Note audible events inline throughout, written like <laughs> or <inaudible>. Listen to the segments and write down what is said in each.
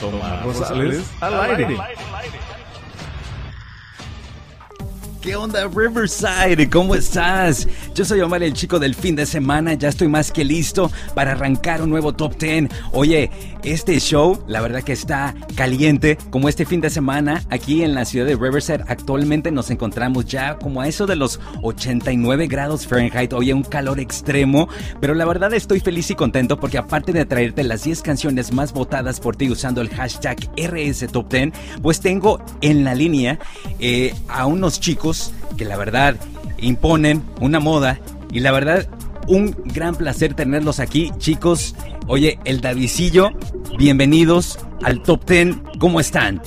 Toma Gonzalez Alaire. ¿Qué onda Riverside? ¿Cómo estás? Yo soy Omar el chico del fin de semana, ya estoy más que listo para arrancar un nuevo top 10. Oye, este show la verdad que está caliente como este fin de semana aquí en la ciudad de Riverside. Actualmente nos encontramos ya como a eso de los 89 grados Fahrenheit. Oye, un calor extremo, pero la verdad estoy feliz y contento porque aparte de traerte las 10 canciones más votadas por ti usando el hashtag RS Top 10, pues tengo en la línea eh, a unos chicos que la verdad imponen una moda y la verdad un gran placer tenerlos aquí, chicos. Oye, el Davidillo, bienvenidos al Top 10. ¿Cómo están?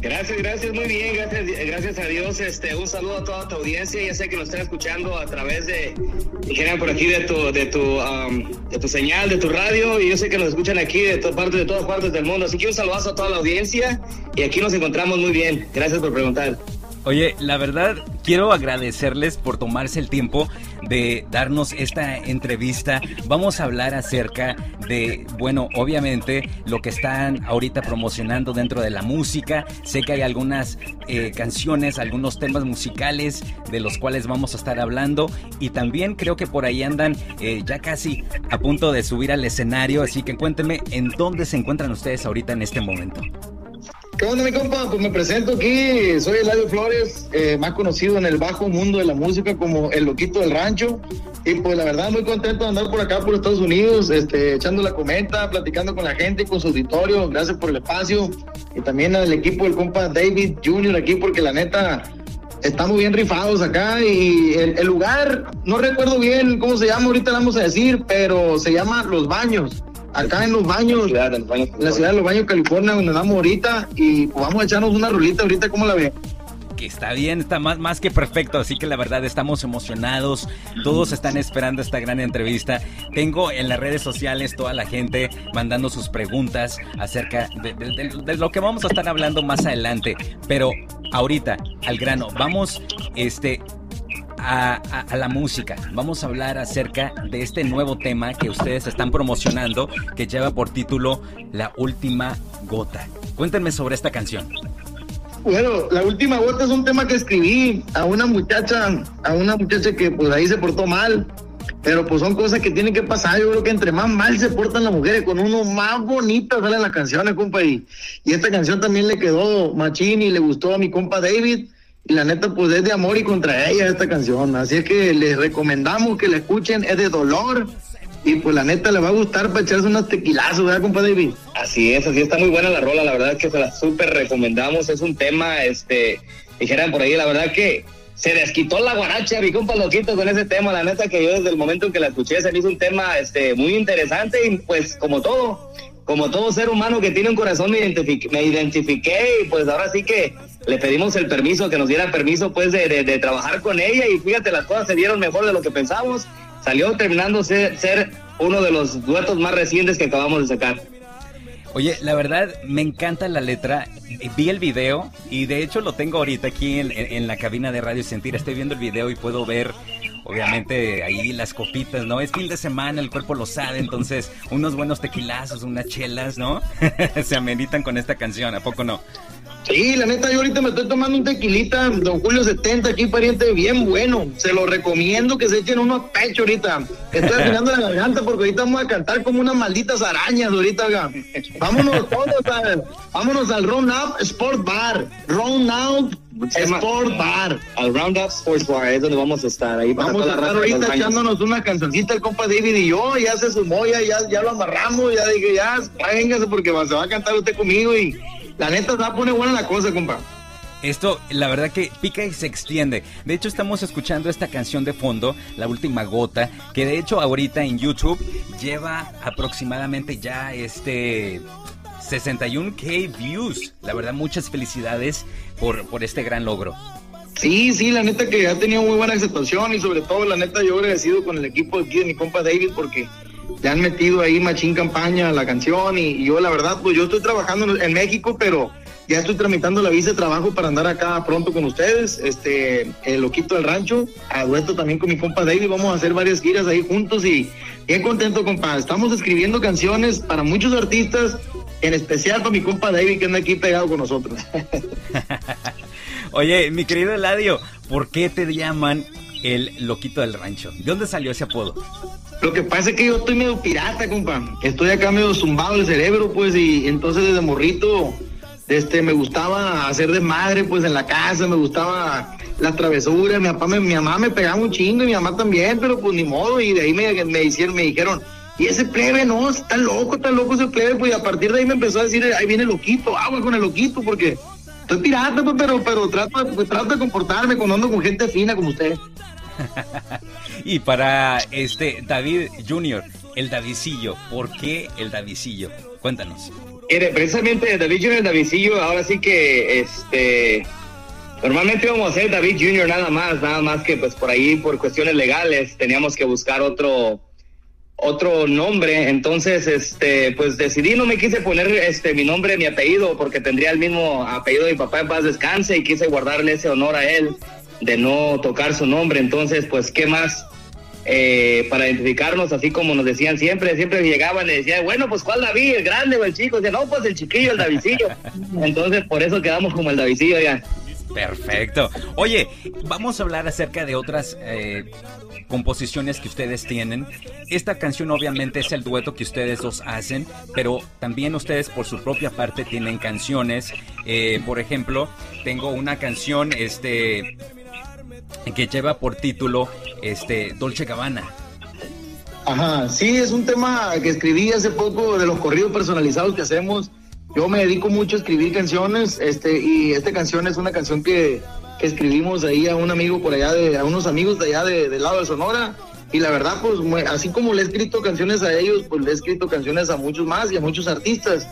Gracias, gracias, muy bien, gracias, gracias a Dios. Este, un saludo a toda tu audiencia. Ya sé que nos están escuchando a través de, dijeran por aquí de tu, de tu, de tu señal, de tu radio, y yo sé que nos escuchan aquí de todas partes, de todas partes del mundo. Así que un saludazo a toda la audiencia y aquí nos encontramos muy bien. Gracias por preguntar. Oye, la verdad quiero agradecerles por tomarse el tiempo de darnos esta entrevista. Vamos a hablar acerca de, bueno, obviamente lo que están ahorita promocionando dentro de la música. Sé que hay algunas eh, canciones, algunos temas musicales de los cuales vamos a estar hablando y también creo que por ahí andan eh, ya casi a punto de subir al escenario. Así que cuéntenme en dónde se encuentran ustedes ahorita en este momento. ¿Qué onda, mi compa? Pues me presento aquí, soy Eladio Flores, eh, más conocido en el bajo mundo de la música como el loquito del rancho. Y pues la verdad, muy contento de andar por acá, por Estados Unidos, este, echando la comenta, platicando con la gente, con su auditorio. Gracias por el espacio. Y también al equipo del compa David Jr. aquí, porque la neta, estamos bien rifados acá. Y el, el lugar, no recuerdo bien cómo se llama, ahorita le vamos a decir, pero se llama Los Baños acá en los baños, en la ciudad de los baños, California, donde andamos ahorita, y pues vamos a echarnos una rolita ahorita, ¿cómo la ve? que está bien, está más, más que perfecto, así que la verdad estamos emocionados, todos están esperando esta gran entrevista. Tengo en las redes sociales toda la gente mandando sus preguntas acerca de, de lo que vamos a estar hablando más adelante, pero ahorita, al grano, vamos, este, a, la música. Vamos a hablar acerca de este nuevo tema que ustedes están promocionando que lleva por título La Última Gota. Cuéntenme sobre esta canción. Bueno, La Última Gota es un tema que escribí a una muchacha, a una muchacha que pues ahí se portó mal. Pero pues son cosas que tienen que pasar. Yo creo que entre más mal se portan las mujeres, con uno más bonita salen las canciones, compa. Y, y esta canción también le quedó machín y le gustó a mi compa David y la neta pues es de amor y contra ella esta canción, así es que les recomendamos que la escuchen, es de dolor. Y pues la neta le va a gustar para echarse unos tequilazos, ¿verdad, compa David? Así es, así está muy buena la rola, la verdad es que se la súper recomendamos, es un tema, este, dijeran por ahí, la verdad que se desquitó la guaracha, mi compa loquito con ese tema, la neta que yo desde el momento en que la escuché se me hizo un tema, este, muy interesante. Y pues como todo, como todo ser humano que tiene un corazón me, me identifiqué. Y pues ahora sí que le pedimos el permiso, que nos diera permiso pues de, trabajar con ella y fíjate, las cosas se dieron mejor de lo que pensamos. Salió terminando ser, ser uno de los duetos más recientes que acabamos de sacar. Oye, la verdad me encanta la letra. Vi el video y de hecho lo tengo ahorita aquí en, en, la cabina de Radio Sentir. Estoy viendo el video y puedo ver, obviamente, ahí las copitas, ¿no? Es fin de semana, el cuerpo lo sabe, entonces unos buenos tequilazos, unas chelas, ¿no? <laughs> Se ameritan con esta canción, ¿a poco no? Sí, la neta, yo ahorita me estoy tomando un tequilita, Don Julio 70, aquí pariente, bien bueno. Se lo recomiendo que se echen unos pechos ahorita. Estoy <laughs> afinando la garganta porque ahorita vamos a cantar como unas malditas arañas ahorita, acá. Vámonos todos, vámonos al Round Up Sport Bar. Round Up Sport Bar. Al Roundup Sports Bar, es donde vamos a estar. Ahí vamos a estar ahorita echándonos una cancioncita el compa David y yo, ya se sumó, ya, ya, lo amarramos, ya dije, ya, véngase porque se va a cantar usted conmigo y la neta se va a poner buena la cosa, compa. Esto, la verdad que pica y se extiende. De hecho, estamos escuchando esta canción de fondo, La Última Gota, que de hecho ahorita en YouTube lleva aproximadamente ya este 61k views. La verdad, muchas felicidades por, por este gran logro. Sí, sí, la neta que ha tenido muy buena aceptación y sobre todo, la neta, yo agradecido con el equipo aquí de mi compa David porque le han metido ahí machín campaña a la canción y, yo la verdad, pues yo estoy trabajando en México, pero ya estoy tramitando la visa de trabajo para andar acá pronto con ustedes, este, el loquito del rancho, a dueto también con mi compa David, vamos a hacer varias giras ahí juntos y bien contento, compa. Estamos escribiendo canciones para muchos artistas En especial para mi compa David, que anda aquí pegado con nosotros. <laughs> Oye, mi querido Eladio, ¿por qué te llaman el loquito del rancho? ¿De dónde salió ese apodo? Lo que pasa es que yo estoy medio pirata, compa. Estoy acá medio zumbado el cerebro, pues, y entonces desde morrito, este, me gustaba hacer desmadre, pues, en la casa, me gustaba las travesuras. Mi papá, me, mi mamá me pegaba un chingo y mi mamá también, pero pues ni modo. Y de ahí me, me hicieron, me dijeron, y ese plebe, no, está loco, está loco ese plebe, pues, a partir de ahí me empezó a decir, ahí viene loquito, agua con el loquito, porque estoy pirata, pues, pero, pero trato, pues, trato de comportarme cuando ando con gente fina como usted. <laughs> y para este David Junior, el Davidcillo, ¿por qué el Davidcillo? Cuéntanos. Mire, precisamente David Junior, el Davidcillo, ahora sí que este normalmente íbamos a hacer David Junior nada más, nada más que pues por ahí por cuestiones legales teníamos que buscar otro otro nombre, entonces este pues decidí no me quise poner este mi nombre, mi apellido porque tendría el mismo apellido de mi papá en paz descanse y quise guardarle ese honor a él de no tocar su nombre. Entonces, pues, ¿qué más? Eh, para identificarnos, así como nos decían siempre, siempre llegaban y decían, bueno, pues ¿cuál David? ¿El grande o el chico? Decían, no, pues el chiquillo, el Davidillo. <laughs> Entonces, por eso quedamos como el Davidillo ya. Perfecto. Oye, vamos a hablar acerca de otras eh, composiciones que ustedes tienen. Esta canción obviamente es el dueto que ustedes dos hacen, pero también ustedes por su propia parte tienen canciones. Eh, por ejemplo, tengo una canción este, que lleva por título este, Dolce Gabbana. Ajá, sí, es un tema que escribí hace poco de los corridos personalizados que hacemos. Yo me dedico mucho a escribir canciones, este, y esta canción es una canción que, que escribimos ahí a un amigo por allá, de, a unos amigos de allá de, del lado de Sonora. Y la verdad, pues así como le he escrito canciones a ellos, pues le he escrito canciones a muchos más y a muchos artistas.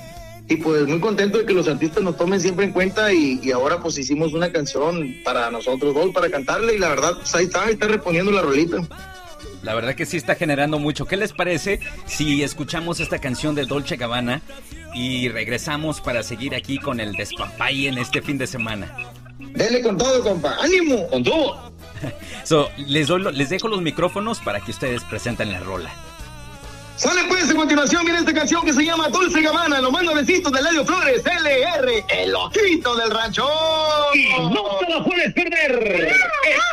Y pues muy contento de que los artistas nos tomen siempre en cuenta y, y ahora pues hicimos una canción para nosotros dos, para cantarle y la verdad, pues ahí está, ahí está respondiendo la rolita. La verdad que sí está generando mucho. ¿Qué les parece si escuchamos esta canción de Dolce Gabbana y regresamos para seguir aquí con el despapalle en este fin de semana? Dele con todo, compa. ¡Ánimo! ¡Con todo! <laughs> so, les, doy, les dejo los micrófonos para que ustedes presenten la rola. Sale pues a continuación, viene esta canción que se llama Dulce Gabbana, los más nuevecitos de Ladio Flores, LR, el ojito del rancho. Y no te la puedes perder.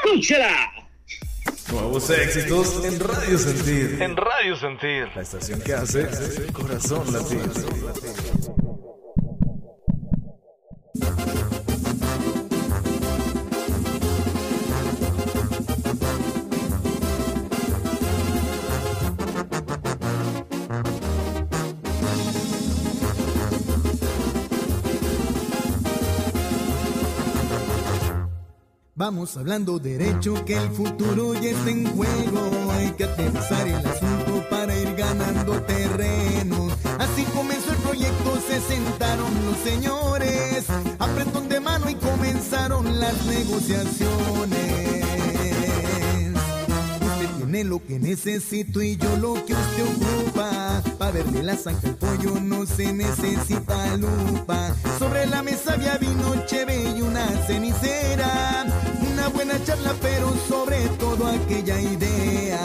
Escúchala. Nuevos éxitos en Radio Sentir. En Radio Sentir. La estación que hace corazón latir. Vamos hablando derecho que el futuro ya está en juego. Hay que aterrizar el asunto para ir ganando terreno. Así comenzó el proyecto, se sentaron los señores. Apretón de mano y comenzaron las negociaciones. Usted tiene lo que necesito y yo lo que usted ocupa. Para verle la zanja al pollo no se necesita lupa. Sobre la mesa había vino, cheve y una cenicera una buena charla, pero sobre todo aquella idea.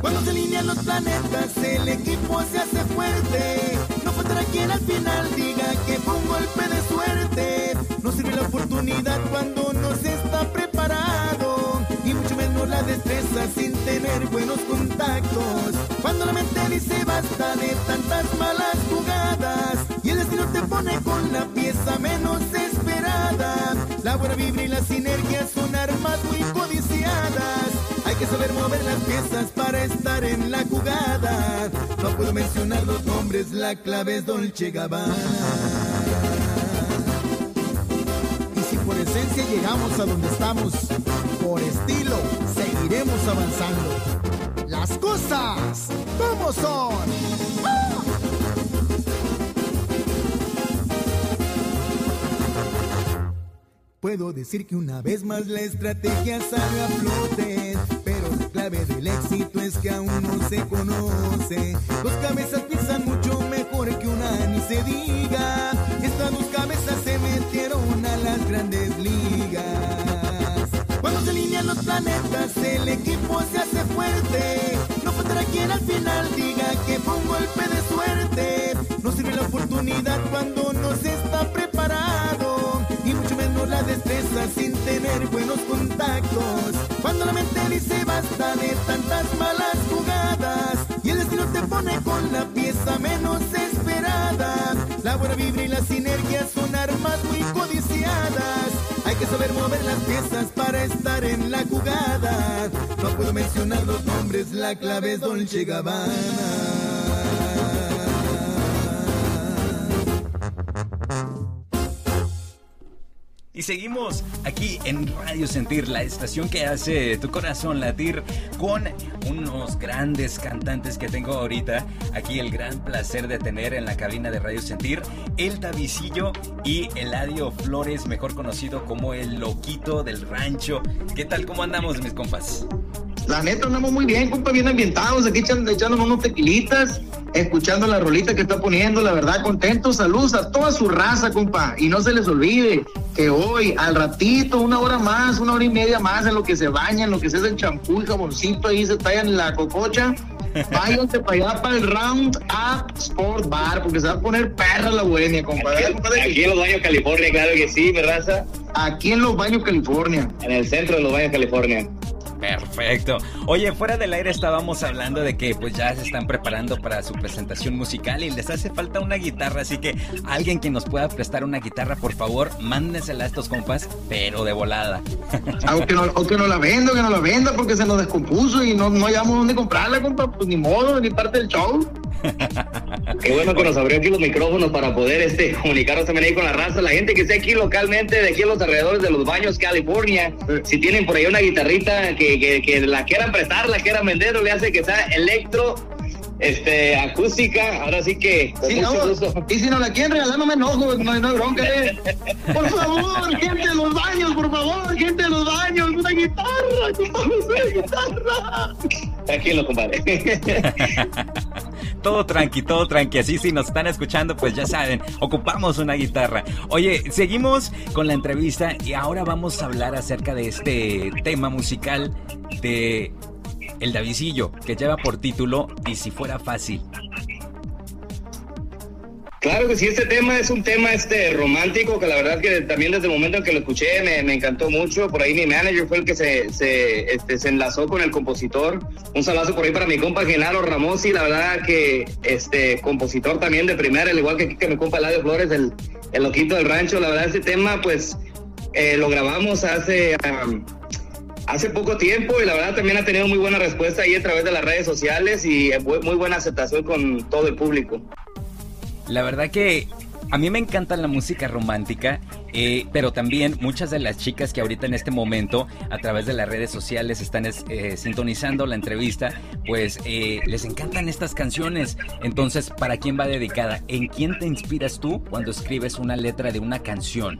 Cuando se alinean los planetas, el equipo se hace fuerte. No faltará quien al final diga que fue un golpe de suerte. No sirve la oportunidad cuando no se está preparado. Y mucho menos la destreza sin tener buenos contactos. Cuando la mente dice basta de tantas malas jugadas. Te pone con la pieza menos esperada. La buena vibra y la sinergia son armas muy codiciadas. Hay que saber mover las piezas para estar en la jugada. No puedo mencionar los nombres, la clave es Dolce Gabbana. Y si por esencia llegamos a donde estamos, por estilo seguiremos avanzando. Las cosas, ¿cómo son? Puedo decir que una vez más la estrategia sale a flote, pero la clave del éxito es que aún no se conoce. Dos cabezas piensan mucho mejor que una ni se diga. Estas dos cabezas se metieron a las grandes ligas. Cuando se alinean los planetas, el equipo se hace fuerte. No faltará quien al final diga que fue un golpe de suerte. No sirve la oportunidad cuando no se está preparado. Destreza sin tener buenos contactos. Cuando la mente dice basta de tantas malas jugadas. Y el destino te pone con la pieza menos esperada. La buena vibra y la sinergia son armas muy codiciadas. Hay que saber mover las piezas para estar en la jugada. No puedo mencionar los nombres, la clave es Dolce Gabbana. Y seguimos aquí en Radio Sentir, la estación que hace tu corazón latir con unos grandes cantantes que tengo ahorita. Aquí el gran placer de tener en la cabina de Radio Sentir el Tavisillo y Eladio Flores, mejor conocido como el Loquito del Rancho. ¿Qué tal? ¿Cómo andamos, mis compas? La neta, andamos muy bien, compa, bien ambientados, aquí echando, echándonos unos tequilitas, escuchando la rolita que está poniendo, la verdad, contentos, saludos a toda su raza, compa, y no se les olvide que hoy, al ratito, una hora más, una hora y media más, en lo que se bañan, en lo que se hace champú y jaboncito, ahí se tallan la cococha, <laughs> váyanse para allá, para el Round Up Sport Bar, porque se va a poner perra la bohemia, compa. Aquí, en los baños California, claro que sí, ¿verdad? Aquí en los baños California. En el centro de los baños California. Perfecto. Oye, fuera del aire estábamos hablando de que pues ya se están preparando para su presentación musical y les hace falta una guitarra, así que alguien que nos pueda prestar una guitarra, por favor, mándensela a estos compas, pero de volada. Aunque no, o que no la venda, que no la venda porque se nos descompuso y no, no hayamos dónde comprarla, compa, pues ni modo, ni parte del show. <laughs> Qué bueno que nos abrió aquí los micrófonos para poder este, comunicarnos también ahí con la raza, la gente que esté aquí localmente, de aquí a los alrededores de los baños, California. Si tienen por ahí una guitarrita que, que, la quieran prestar, la quieran vender o le hace que sea electro, este, acústica, ahora sí que sí, Y si no la quieren regalar, no me enojo, no, hay bronca. Eh. Por favor, gente de los baños, por favor, gente de los baños, una guitarra, una guitarra. Tranquilo, compadre. <laughs> todo tranqui, todo tranqui. Así si nos están escuchando, pues ya saben, ocupamos una guitarra. Oye, seguimos con la entrevista y ahora vamos a hablar acerca de este tema musical de El Davisillo, que lleva por título Y si fuera fácil. Claro que sí, este tema es un tema este romántico que la verdad que también desde el momento en que lo escuché me, encantó mucho. Por ahí mi manager fue el que se, se, este, enlazó con el compositor. Un saludo por ahí para mi compa Genaro Ramos y la verdad que este compositor también de primera, al igual que, que mi compa Eladio Flores, el, el loquito del rancho. La verdad este tema pues eh, lo grabamos hace... hace poco tiempo y la verdad también ha tenido muy buena respuesta ahí a través de las redes sociales y muy buena aceptación con todo el público. La verdad que a mí me encanta la música romántica, eh, pero también muchas de las chicas que ahorita en este momento a través de las redes sociales están eh, sintonizando la entrevista, pues eh, les encantan estas canciones. Entonces, ¿para quién va dedicada? ¿En quién te inspiras tú cuando escribes una letra de una canción?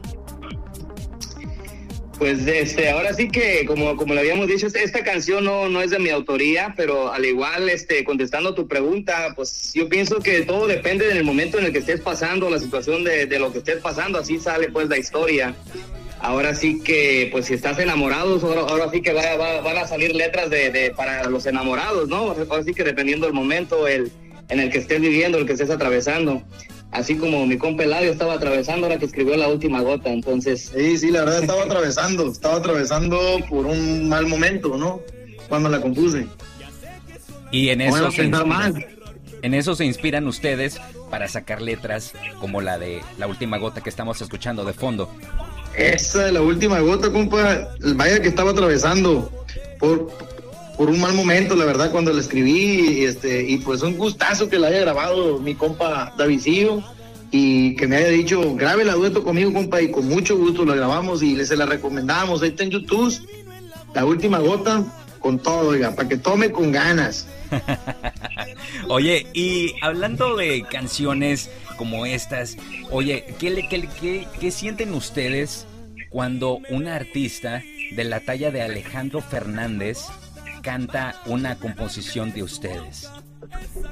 Pues este, ahora sí que, como, como le habíamos dicho, esta canción no, no es de mi autoría, pero al igual, este, contestando tu pregunta, pues yo pienso que todo depende del momento en el que estés pasando, la situación de, de lo que estés pasando, así sale pues la historia. Ahora sí que, pues si estás enamorado, ahora, sí que va, van a salir letras de, de, para los enamorados, ¿no? Ahora sí que dependiendo del momento el, en el que estés viviendo, el que estés atravesando así como mi compa Eladio estaba atravesando ahora que escribió la última gota, entonces... Sí, sí, la verdad estaba atravesando, estaba atravesando por un mal momento, ¿no? Cuando la compuse. Y en eso, se inspiran, en eso se inspiran ustedes para sacar letras como la de la última gota que estamos escuchando de fondo. Esa de la última gota, compa, vaya que estaba atravesando por, por un mal momento, la verdad, cuando la escribí, y, este, y pues un gustazo que la haya grabado mi compa Davidillo y que me haya dicho, grabe la dueto conmigo, compa, y con mucho gusto la grabamos y se la recomendamos. Ahí está en YouTube, la última gota, con todo, oiga, para que tome con ganas. <laughs> oye, y hablando de canciones como estas, oye, ¿qué, qué, qué, qué sienten ustedes cuando un artista de la talla de Alejandro Fernández canta una composición de ustedes?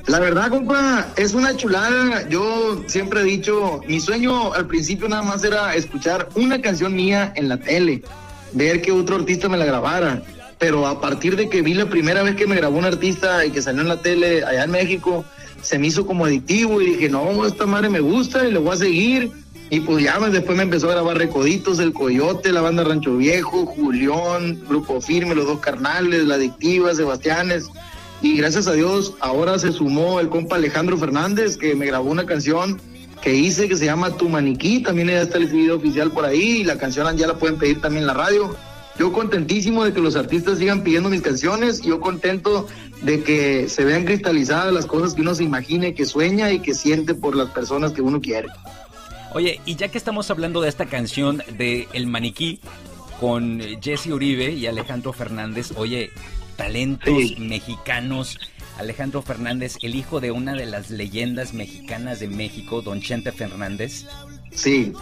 La verdad, compa, es una chulada. Yo siempre he dicho, mi sueño al principio nada más era escuchar una canción mía en la tele, ver que otro artista me la grabara. Pero a partir de que vi la primera vez que me grabó un artista y que salió en la tele allá en México, se me hizo como adictivo y dije, no, esta madre me gusta y le voy a seguir. Y pues ya después me empezó a grabar Recoditos, El Coyote, la banda Rancho Viejo, Julión, Grupo Firme, Los Dos Carnales, La Adictiva, Sebastianes. Y gracias a Dios, ahora se sumó el compa Alejandro Fernández, que me grabó una canción que hice que se llama Tu Maniquí. También ya está el video oficial por ahí y la canción ya la pueden pedir también en la radio. Yo contentísimo de que los artistas sigan pidiendo mis canciones. Yo contento de que se vean cristalizadas las cosas que uno se imagine, que sueña y que siente por las personas que uno quiere. Oye, y ya que estamos hablando de esta canción de El Maniquí con Jesse Uribe y Alejandro Fernández, oye, talentos mexicanos. Alejandro Fernández, el hijo de una de las leyendas mexicanas de México, don Chente Fernández. Sí.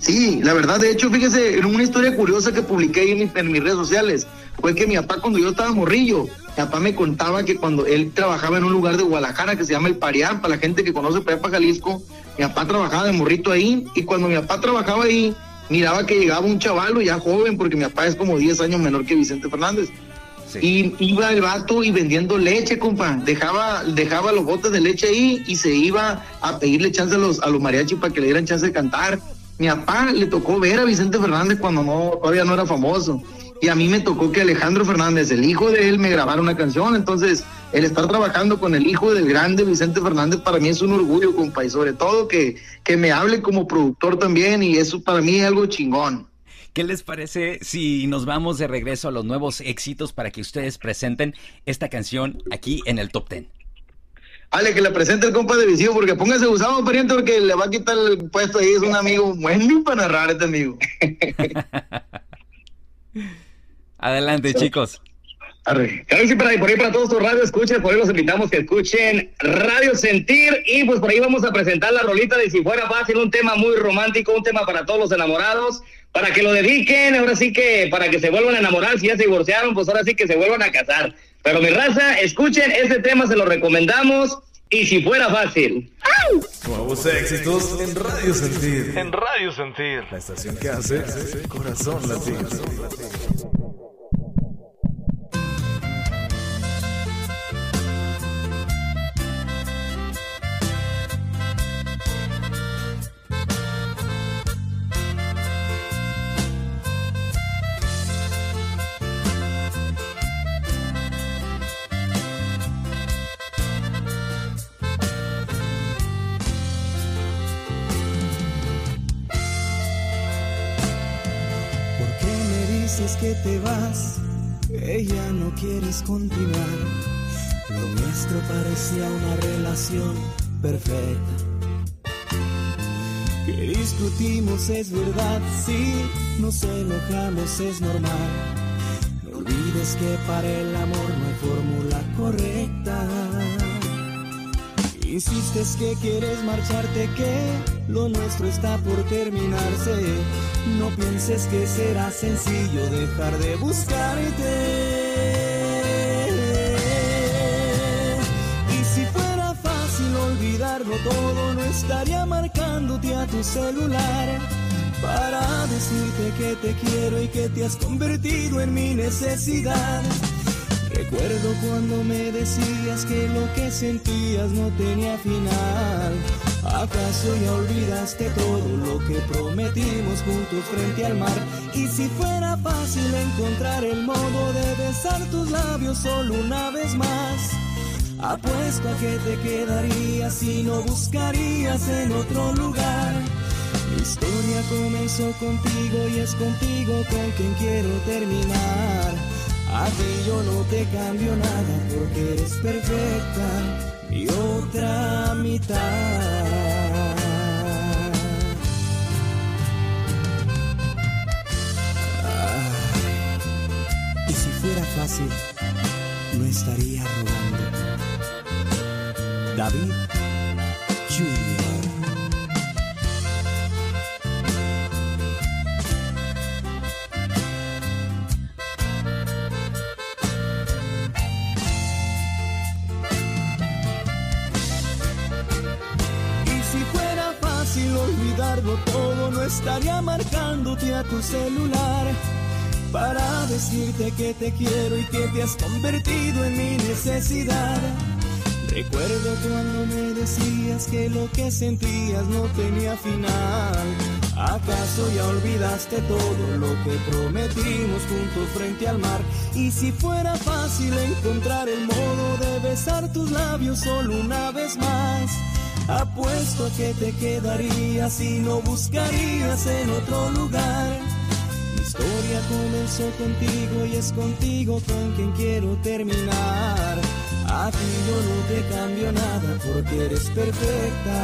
Sí, la verdad, de hecho, fíjese, en una historia curiosa que publiqué en, en mis redes sociales, fue que mi papá cuando yo estaba morrillo, mi papá me contaba que cuando él trabajaba en un lugar de Guadalajara que se llama El Parián, para la gente que conoce para Jalisco, mi papá trabajaba de morrito ahí y cuando mi papá trabajaba ahí, miraba que llegaba un chavalo ya joven, porque mi papá es como 10 años menor que Vicente Fernández. Y iba el vato y vendiendo leche, compa. Dejaba, dejaba los botes de leche ahí y se iba a pedirle chance a los, a los mariachis para que le dieran chance de cantar. Mi papá le tocó ver a Vicente Fernández cuando no, todavía no era famoso. Y a mí me tocó que Alejandro Fernández, el hijo de él, me grabara una canción. Entonces, el estar trabajando con el hijo del grande Vicente Fernández para mí es un orgullo, compa. Y sobre todo que, que me hable como productor también. Y eso para mí es algo chingón. ¿Qué les parece si nos vamos de regreso a los nuevos éxitos para que ustedes presenten esta canción aquí en el Top Ten? Ale, que le presente el compa de Vicio, porque póngase usado, pariente, porque le va a quitar el puesto ahí. Es un amigo bueno para narrar este amigo. <laughs> Adelante, chicos. Claro sí, por ahí, por ahí para todos tus radio escuchen, por ahí los invitamos que escuchen Radio Sentir y pues por ahí vamos a presentar la rolita de Si Fuera Fácil, un tema muy romántico, un tema para todos los enamorados, para que lo dediquen, ahora sí que para que se vuelvan a enamorar, si ya se divorciaron, pues ahora sí que se vuelvan a casar. Pero mi raza, escuchen este tema, se lo recomendamos y si fuera fácil. Nuevos éxitos en Radio Sentir. En Radio Sentir. La estación que hace corazón latino. Te vas, ya no quieres continuar. Lo nuestro parecía una relación perfecta. Que discutimos es verdad, sí, nos enojamos es normal. No olvides que para el amor no hay fórmula correcta. Insistes que quieres marcharte, que lo nuestro está por terminarse. No pienses que será sencillo dejar de buscarte. Y si fuera fácil olvidarlo todo, no estaría marcándote a tu celular para decirte que te quiero y que te has convertido en mi necesidad. Recuerdo cuando me decías que lo que sentías no tenía final. ¿Acaso ya olvidaste todo lo que prometimos juntos frente al mar? Y si fuera fácil encontrar el modo de besar tus labios solo una vez más, apuesto a que te quedarías y no buscarías en otro lugar. Mi historia comenzó contigo y es contigo con quien quiero terminar. A ti yo no te cambio nada porque eres perfecta y otra mitad. y si fuera fácil, no estaría robando. David Junior. Estaría marcándote a tu celular para decirte que te quiero y que te has convertido en mi necesidad. Recuerdo cuando me decías que lo que sentías no tenía final. ¿Acaso ya olvidaste todo lo que prometimos juntos frente al mar? Y si fuera fácil encontrar el modo de besar tus labios solo una vez más, apuesto a que te quedarías y no buscarías en otro lugar. Mi historia comenzó contigo y es contigo con quien quiero terminar. A ti yo no te cambio nada porque eres perfecta.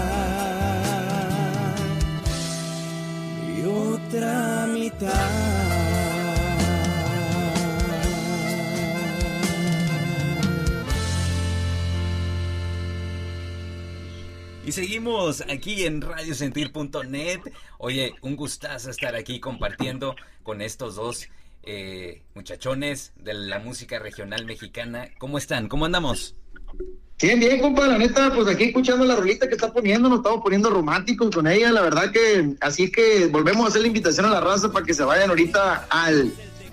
Mi otra mitad. Seguimos aquí en radiosentir.net. Oye, un gustazo estar aquí compartiendo con estos dos eh, muchachones de la música regional mexicana. ¿Cómo están? ¿Cómo andamos? Bien, bien, compa, la neta, pues aquí escuchando la rolita que está poniendo, nos estamos poniendo románticos con ella, la verdad que, así que volvemos a hacer la invitación a la raza para que se vayan ahorita al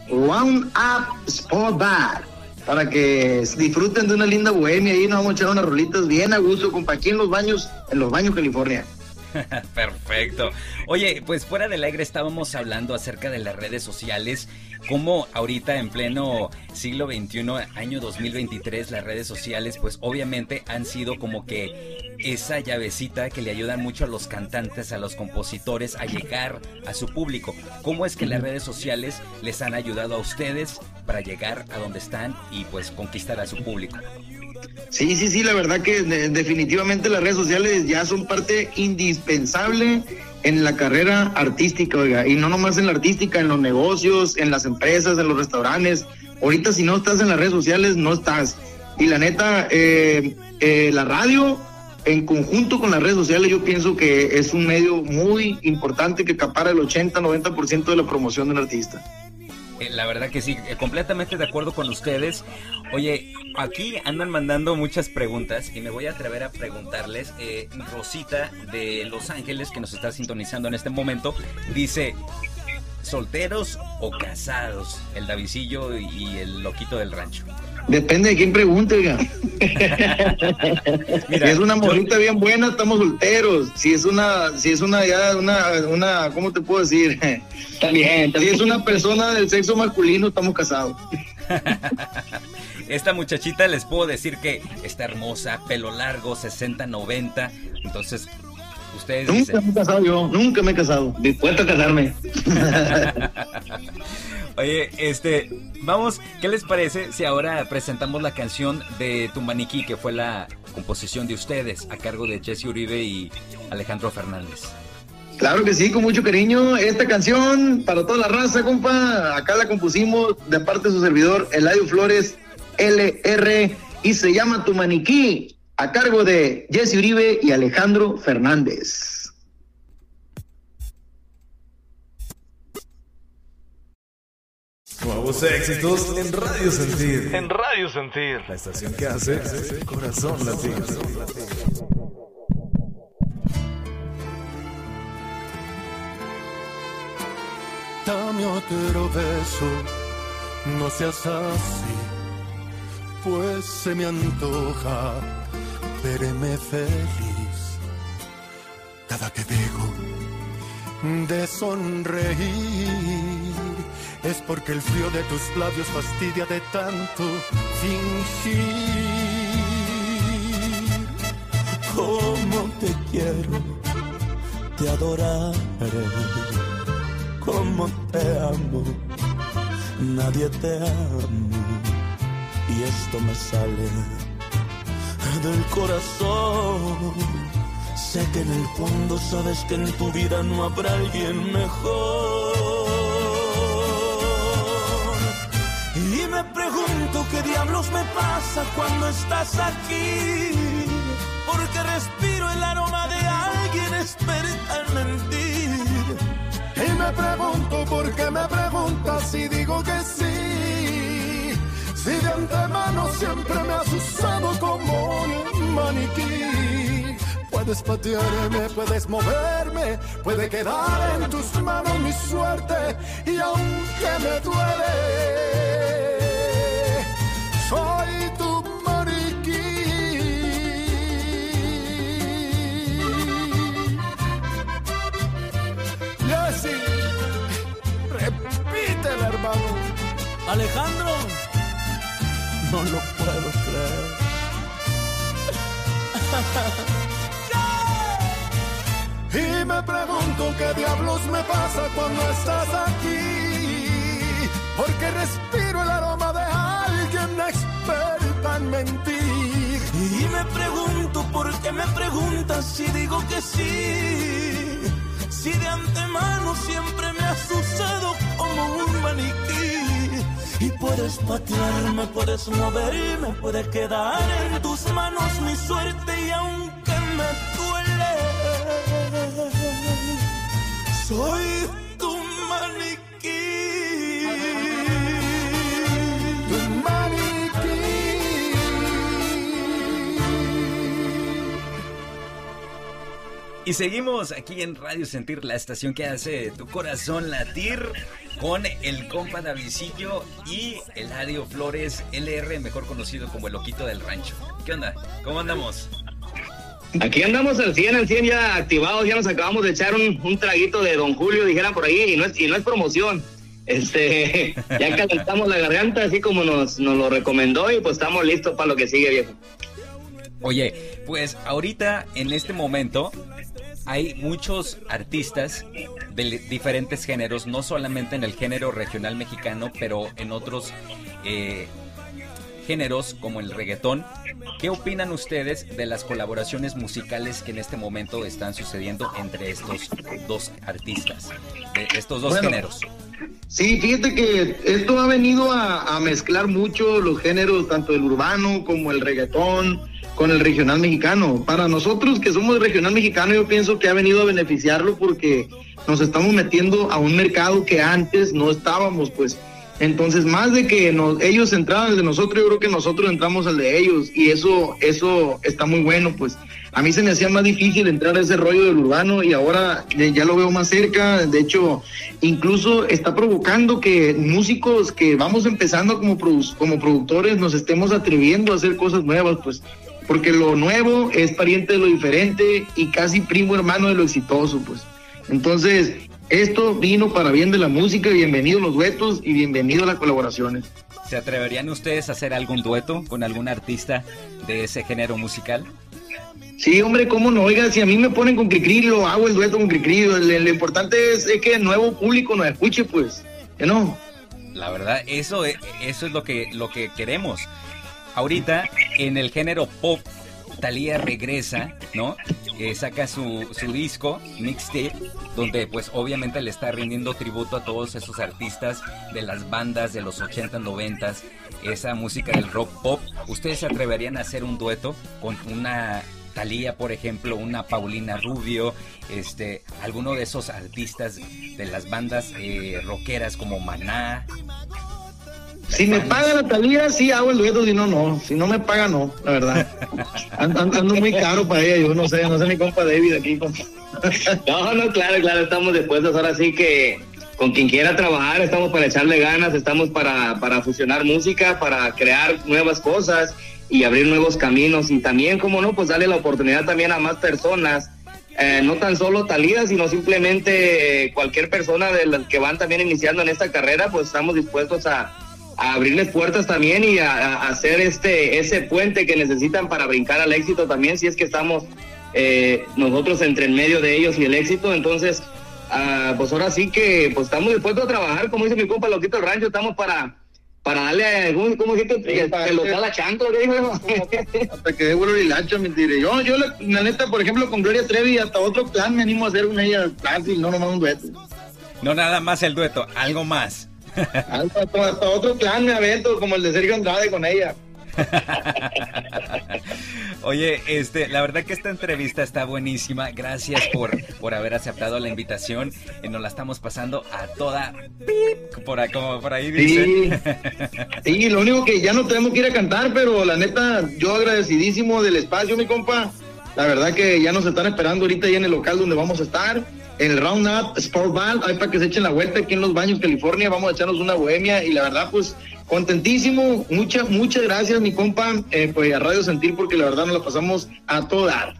Round Up Sport Bar, para que disfruten de una linda bohemia y nos vamos a echar unas rolitas bien a gusto, compa, aquí en los baños, en los baños California. <laughs> Perfecto. Oye, pues fuera del aire estábamos hablando acerca de las redes sociales, cómo ahorita en pleno siglo XXI, año 2023, las redes sociales pues obviamente han sido como que esa llavecita que le ayudan mucho a los cantantes, a los compositores a llegar a su público. ¿Cómo es que las redes sociales les han ayudado a ustedes para llegar a donde están y pues conquistar a su público? Sí, sí, sí, la verdad que definitivamente las redes sociales ya son parte indispensable en la carrera artística, oiga, y no nomás en la artística, en los negocios, en las empresas, en los restaurantes. Ahorita si no estás en las redes sociales, no estás. Y la neta, eh, eh, la radio en conjunto con las redes sociales yo pienso que es un medio muy importante que capara el 80-90% de la promoción de un artista. Eh, la verdad que sí, eh, completamente de acuerdo con ustedes. Oye, aquí andan mandando muchas preguntas y me voy a atrever a preguntarles. Eh, Rosita de Los Ángeles, que nos está sintonizando en este momento, dice, ¿solteros o casados? El Davisillo y el loquito del rancho. Depende de quién pregunte, oiga. <laughs> si es una morrita bien buena, estamos solteros. Si es una, si es una ya una, una, ¿cómo te puedo decir? También, Si es una persona del sexo masculino, estamos casados. <laughs> Esta muchachita les puedo decir que está hermosa, pelo largo, 60, 90. Entonces, ustedes Nunca me he casado yo, nunca me he casado. Dispuesto a casarme. <laughs> Oye, este, vamos, ¿qué les parece si ahora presentamos la canción de Tu Maniquí, que fue la composición de ustedes, a cargo de Jesse Uribe y Alejandro Fernández? Claro que sí, con mucho cariño. Esta canción para toda la raza, compa. Acá la compusimos de parte de su servidor, Eladio Flores LR, y se llama Tu Maniquí, a cargo de Jesse Uribe y Alejandro Fernández. Nuevos éxitos en Radio Sentir. En Radio Sentir. La estación que hace corazón latido. Dame otro beso, no seas así, pues se me antoja verme feliz cada que dejo de sonreír. Es porque el frío de tus labios fastidia de tanto fingir. Como te quiero, te adoraré como te amo, nadie te amo. Y esto me sale del corazón. Sé que en el fondo sabes que en tu vida no habrá alguien mejor. Qué diablos me pasa cuando estás aquí. Porque respiro el aroma de alguien experta en mentir. Y me pregunto por qué me preguntas y digo que sí. Si de antemano siempre me has usado como un maniquí. Puedes patearme, puedes moverme, puede quedar en tus manos mi suerte. Y aunque me duele, Alejandro, no lo puedo creer. <laughs> Y me pregunto qué diablos me pasa cuando estás aquí. Porque respiro el aroma de alguien experta en mentir. Y me pregunto por qué me preguntas si digo que sí. Si de antemano siempre me asustado como un maniquí. Y puedes patearme, puedes moverme, puede quedar en tus manos mi suerte Y seguimos aquí en Radio Sentir, la estación que hace tu corazón latir con el compa Davidillo y Eladio Flores LR, mejor conocido como el loquito del rancho. ¿Qué onda? ¿Cómo andamos? Aquí andamos al 100, al 100 ya activados, ya nos acabamos de echar un, un traguito de Don Julio, dijeran por ahí, y no es, y no es promoción. Este, <laughs> ya calentamos la garganta así como nos, nos lo recomendó y pues estamos listos para lo que sigue, viejo. Oye, pues ahorita en este momento hay muchos artistas de diferentes géneros, no solamente en el género regional mexicano, pero en otros eh, géneros como el reggaetón. ¿Qué opinan ustedes de las colaboraciones musicales que en este momento están sucediendo entre estos dos artistas, de estos dos Bueno, géneros? Sí, fíjate que esto ha venido a, a mezclar mucho los géneros, tanto el urbano como el reggaetón, con el regional mexicano. Para nosotros que somos regional mexicano, yo pienso que ha venido a beneficiarlo porque nos estamos metiendo a un mercado que antes no estábamos, pues. Entonces, más de que nos- ellos entraban al de nosotros, yo creo que nosotros entramos al de ellos y eso, eso está muy bueno, pues. A mí se me hacía más difícil entrar a ese rollo del urbano y ahora ya lo veo más cerca. De hecho, incluso está provocando que músicos que vamos empezando como, produ- como productores nos estemos atreviendo a hacer cosas nuevas, pues. Porque lo nuevo es pariente de lo diferente y casi primo hermano de lo exitoso, pues. Entonces, esto vino para bien de la música. Bienvenidos los duetos y bienvenido a las colaboraciones. ¿Se atreverían ustedes a hacer algún dueto con algún artista de ese género musical? Sí, hombre, cómo no, oiga, si a mí me ponen con Cricri, lo hago el dueto con Cricri. Lo, lo importante es, es que el nuevo público nos escuche, pues. ¿Que no? La verdad, eso, e- eso es lo que, lo que queremos. Ahorita, en el género pop, Thalía regresa, ¿no? Eh, saca su, su disco, Mixtape, donde pues obviamente le está rindiendo tributo a todos esos artistas de las bandas de los 80, 90, esa música del rock pop. ¿Ustedes se atreverían a hacer un dueto con una Thalía, por ejemplo, una Paulina Rubio, este, alguno de esos artistas de las bandas eh, rockeras como Maná? Si me paga la Talía, sí hago el dueto, si no, no. Si no me paga, no, la verdad. Ando, ando- ando muy caro para ella, yo no sé, no sé mi compa David aquí. No, no, claro, claro, estamos dispuestos ahora sí que con quien quiera trabajar, estamos para echarle ganas, estamos para, para fusionar música, para crear nuevas cosas y abrir nuevos caminos y también, como no, pues darle la oportunidad también a más personas, eh, no tan solo Talía, sino simplemente eh, cualquier persona de las que van también iniciando en esta carrera, pues estamos dispuestos a, a abrirles puertas también y a, a hacer este ese puente que necesitan para brincar al éxito también, si es que estamos eh, nosotros entre el medio de ellos y el éxito, entonces ah, pues ahora sí que pues estamos dispuestos a trabajar, como dice mi compa Loquito del Rancho, estamos para para darle, ¿cómo, cómo dijiste? Sí, da la chancla, ¿qué dijo? <laughs> Hasta que dé vuelo y lacho, mentira. Yo, yo la, la neta, por ejemplo, con Gloria Trevi, hasta otro plan me animo a hacer con ella fácil, no nomás un dueto. No nada más el dueto, algo más. Hasta, hasta- hasta otro plan me avento, como el de Sergio Andrade con ella. <laughs> Oye, este, la verdad que esta entrevista está buenísima. Gracias por, por haber aceptado la invitación. Y nos la estamos pasando a toda pip, por ahí, como por ahí Sí, dicen. <laughs> sí, lo único que ya no tenemos que ir a cantar, pero la neta, yo agradecidísimo del espacio, mi compa. La verdad que ya nos están esperando ahorita ahí en el local donde vamos a estar. En el Roundup Sport Ball, ahí para que se echen la vuelta aquí en Los Baños, California. Vamos a echarnos una bohemia y la verdad, pues contentísimo. Muchas, muchas gracias, mi compa, eh, pues a Radio Sentir, porque la verdad nos la pasamos a todo dar.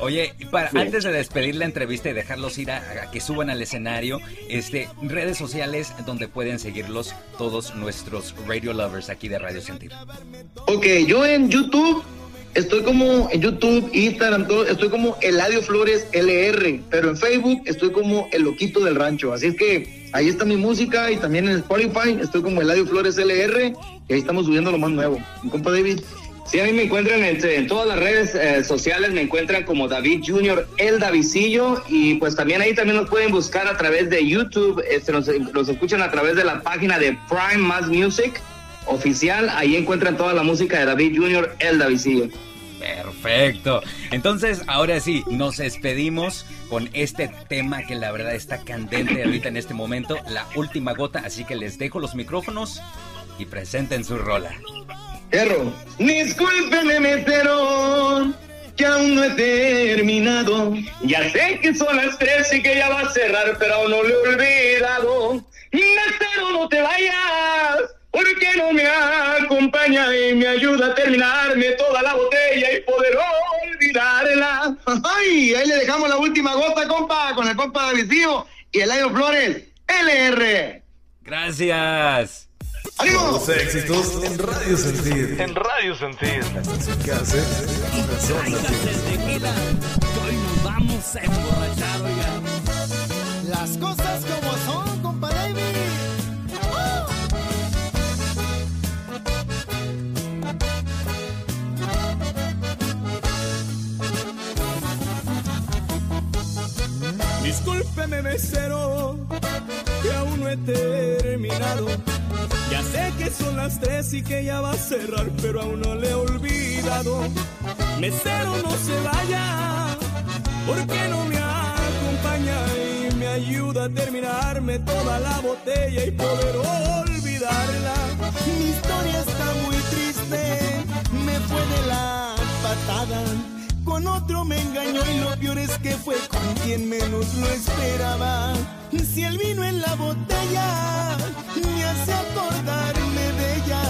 Oye, para, antes de despedir la entrevista y dejarlos ir a, que suban al escenario, este, redes sociales donde pueden seguirlos todos nuestros radio lovers aquí de Radio Sentir. Ok, yo en YouTube estoy como en YouTube, Instagram, todo, estoy como Eladio Flores LR, pero en Facebook estoy como El Loquito del Rancho. Así es que ahí está mi música y también en Spotify estoy como Eladio Flores LR y ahí estamos subiendo lo más nuevo. Mi compa David. Sí, a mí me encuentran en, todas las redes eh, sociales, me encuentran como David Junior, el Davisillo, y pues también ahí también nos pueden buscar a través de YouTube, este, nos, escuchan a través de la página de Prime Mass Music oficial, ahí encuentran toda la música de David Junior, el Davisillo. Perfecto. Entonces, ahora sí, nos despedimos con este tema que la verdad está candente ahorita en este momento, la última gota, así que les dejo los micrófonos y presenten su rola. Erro. Discúlpeme, metero, que aún no he terminado. Ya sé que son las tres y que ya va a cerrar, pero aún no le he olvidado. Metero, no te vayas, porque no me acompaña y me ayuda a terminarme toda la botella y poder olvidarla. Ay, ahí le dejamos la última gota, compa, con el compa de y el Ayo Flores, LR. Gracias. Los éxitos en Radio Sentir. En Radio Sentir. Que hace hoy nos vamos a emborrachar, Las cosas como Discúlpeme, mesero, que aún no he terminado ya sé que son las tres y que ya va a cerrar, pero aún no le he olvidado. Mesero, no se vaya, porque no me acompaña y me ayuda a terminarme toda la botella y poder olvidarla. Mi historia está muy triste, me fue de la patada. Con otro me engañó y lo peor es que fue con quien menos lo esperaba. Si el vino en la botella me hace acordarme de ella,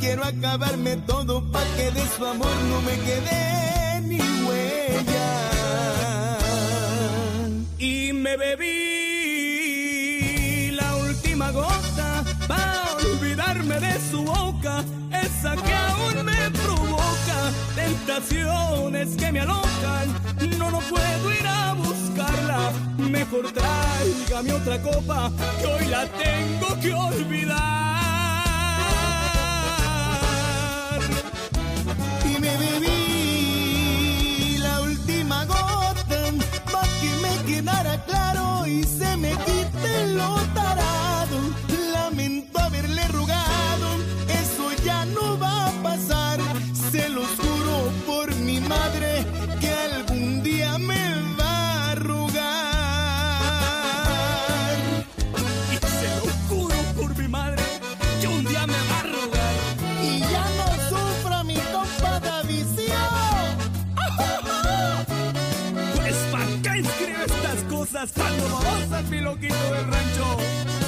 quiero acabarme todo pa' que de su amor no me quede ni huella. Y me bebí la última gota para olvidarme de su boca, que me alocan. No, no puedo ir a buscarla. Mejor tráigame otra copa que hoy la tengo que olvidar. Y me bebí la última gota para que me quedara claro y se me quite lo tarado. Lamento haberle rogado, eso ya no va a pasar. Cuando vamos al piloquito del rancho.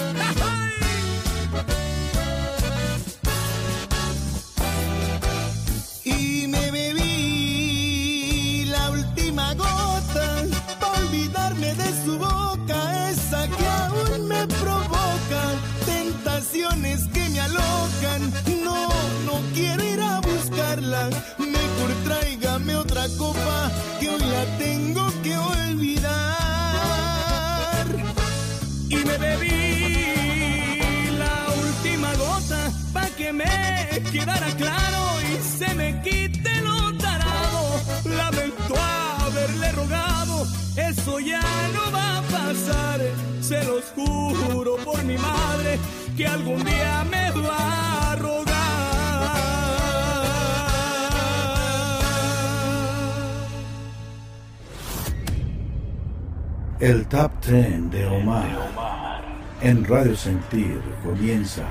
Juro por mi madre que algún día me va a rogar. El Top Ten de Omar en Radio Sentir comienza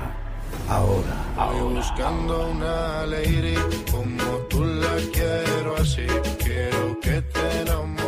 ahora. Voy buscando una lady como tú la quiero así. Quiero que te enamores